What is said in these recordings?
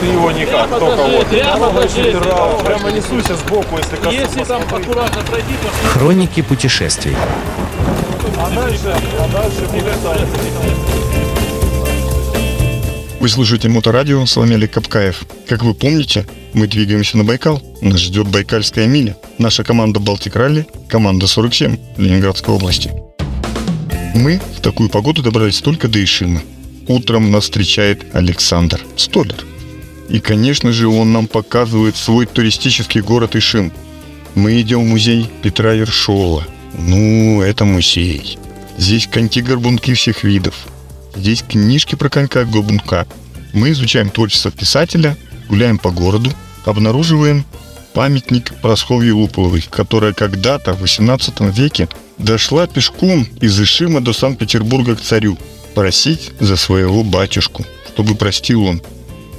Ты его никак, только вот. Прямо несуйся сбоку, если коснусь. Если там аккуратно пройти, то Хроники путешествий. А дальше, а дальше Вы слушаете Моторадио, с вами Олег Капкаев. Как вы помните, мы двигаемся на Байкал. Нас ждет Байкальская миля. Наша команда Балтик Ралли, команда 47 Ленинградской области. Мы в такую погоду добрались только до Ишимы. Утром нас встречает Александр Столер. И, конечно же, он нам показывает свой туристический город Ишим. Мы идем в музей Петра Ершола. Ну, это музей. Здесь коньки-горбунки всех видов. Здесь книжки про конька-горбунка. Мы изучаем творчество писателя, гуляем по городу, обнаруживаем памятник Просковье Луполовой, которая когда-то в 18 веке дошла пешком из Ишима до Санкт-Петербурга к царю просить за своего батюшку, чтобы простил он.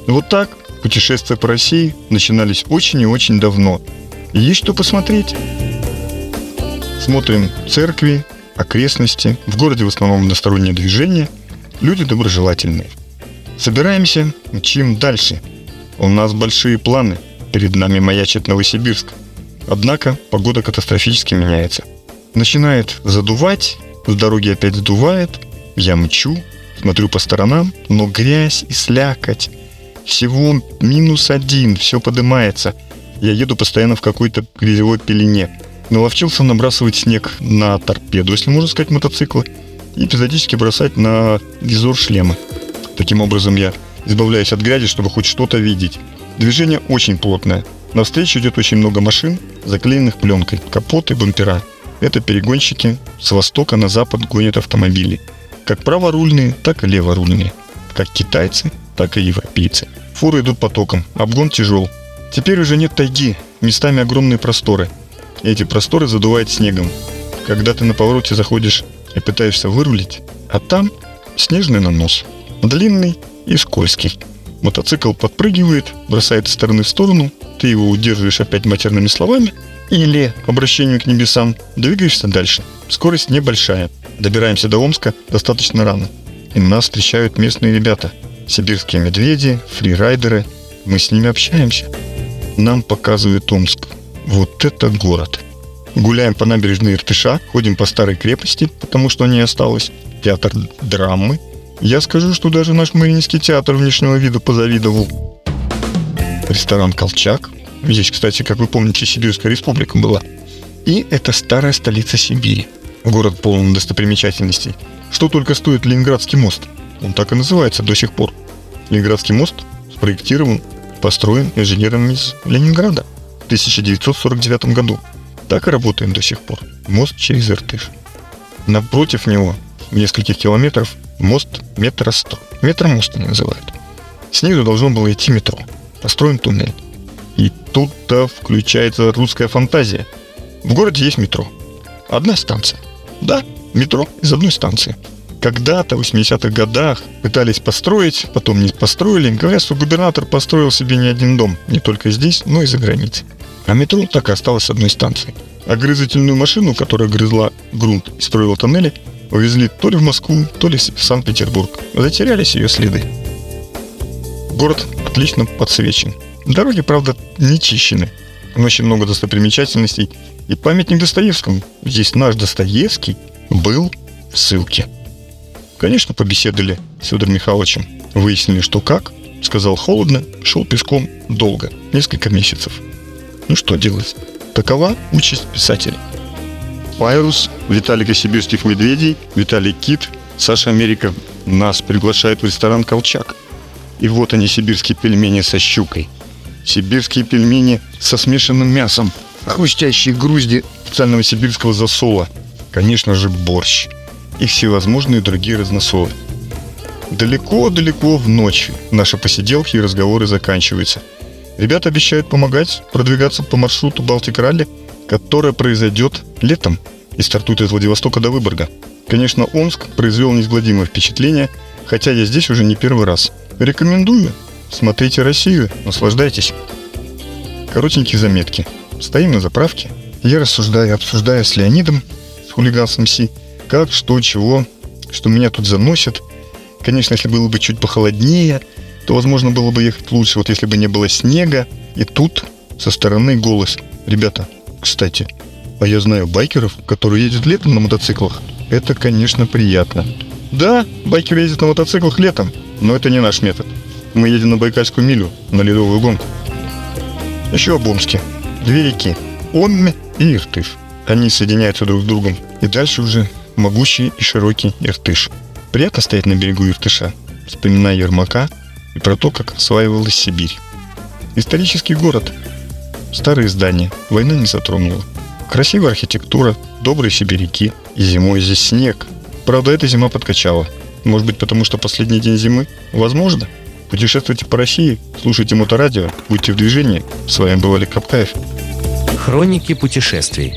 Вот так путешествия по России начинались очень и очень давно. И есть что посмотреть. Смотрим церкви, окрестности. В городе в основном одностороннее движение. Люди доброжелательные. Собираемся, мчим дальше. У нас большие планы. Перед нами маячит Новосибирск. Однако погода катастрофически меняется. Начинает задувать, с дороги опять задувает, я мчу, смотрю по сторонам, но грязь и слякоть. Всего минус один, все поднимается. Я еду постоянно в какой-то грязевой пелене. Наловчился набрасывать снег на торпеду, если можно сказать, мотоцикла, и эпизодически бросать на визор шлема. Таким образом я избавляюсь от грязи, чтобы хоть что-то видеть. Движение очень плотное. Навстречу идет очень много машин, заклеенных пленкой, капоты, бампера. Это перегонщики с востока на запад гонят автомобили. Как праворульные, так и леворульные. Как китайцы, так и европейцы. Фуры идут потоком, обгон тяжел. Теперь уже нет тайги, местами огромные просторы. Эти просторы задувает снегом. Когда ты на повороте заходишь и пытаешься вырулить, а там снежный нанос. Длинный и скользкий. Мотоцикл подпрыгивает, бросает из стороны в сторону, ты его удерживаешь опять матерными словами или обращением к небесам, двигаешься дальше. Скорость небольшая. Добираемся до Омска достаточно рано. И нас встречают местные ребята. Сибирские медведи, фрирайдеры. Мы с ними общаемся. Нам показывает Омск. Вот это город. Гуляем по набережной Иртыша, ходим по старой крепости, потому что не осталось. Театр драмы. Я скажу, что даже наш Мариинский театр внешнего вида позавидовал. Ресторан «Колчак». Здесь, кстати, как вы помните, Сибирская республика была. И это старая столица Сибири. Город полон достопримечательностей. Что только стоит Ленинградский мост. Он так и называется до сих пор. Ленинградский мост спроектирован, построен инженером из Ленинграда в 1949 году. Так и работаем до сих пор. Мост через Иртыш. Напротив него, в нескольких километров, мост метро 100. Метромост они называют. Снизу должно было идти метро. Построен туннель. Тут-то включается русская фантазия. В городе есть метро. Одна станция. Да, метро из одной станции. Когда-то в 80-х годах пытались построить, потом не построили. Говорят, что губернатор построил себе не один дом, не только здесь, но и за границей. А метро так и осталось одной станции. А грызательную машину, которая грызла грунт и строила тоннели, увезли то ли в Москву, то ли в Санкт-Петербург. Затерялись ее следы. Город отлично подсвечен. Дороги, правда, не чищены. Очень много достопримечательностей. И памятник Достоевскому. Здесь наш Достоевский был в ссылке. Конечно, побеседовали с Федором Михайловичем. Выяснили, что как. Сказал холодно, шел пешком долго, несколько месяцев. Ну что делать? Такова участь писателей. Пайрус, Виталика Сибирских медведей, Виталий Кит, Саша Америка нас приглашают в ресторан «Колчак». И вот они, сибирские пельмени со щукой. Сибирские пельмени со смешанным мясом, хрустящие грузди специального сибирского засола. Конечно же, борщ и всевозможные другие разносолы. Далеко-далеко в ночь наши посиделки и разговоры заканчиваются. Ребята обещают помогать продвигаться по маршруту Балтик Ралли, которое произойдет летом и стартует из Владивостока до Выборга. Конечно, Омск произвел неизгладимое впечатление, хотя я здесь уже не первый раз. Рекомендую. Смотрите Россию, наслаждайтесь. Коротенькие заметки. Стоим на заправке. Я рассуждаю, обсуждаю с Леонидом, с хулиганцем Си, как, что, чего, что меня тут заносят. Конечно, если было бы чуть похолоднее, то возможно было бы ехать лучше, вот если бы не было снега. И тут со стороны голос. Ребята, кстати, а я знаю байкеров, которые ездят летом на мотоциклах. Это, конечно, приятно. Да, байкеры ездят на мотоциклах летом, но это не наш метод. Мы едем на Байкальскую милю, на ледовую гонку. Еще об Омске. Две реки. Омме и Иртыш. Они соединяются друг с другом. И дальше уже могучий и широкий Иртыш. Приятно стоять на берегу Иртыша, вспоминая Ермака и про то, как осваивалась Сибирь. Исторический город. Старые здания. Война не затронула. Красивая архитектура, добрые себе реки. И зимой здесь снег. Правда, эта зима подкачала. Может быть, потому что последний день зимы? Возможно. Путешествуйте по России, слушайте моторадио, будьте в движении. С вами был Олег Капкаев. Хроники путешествий.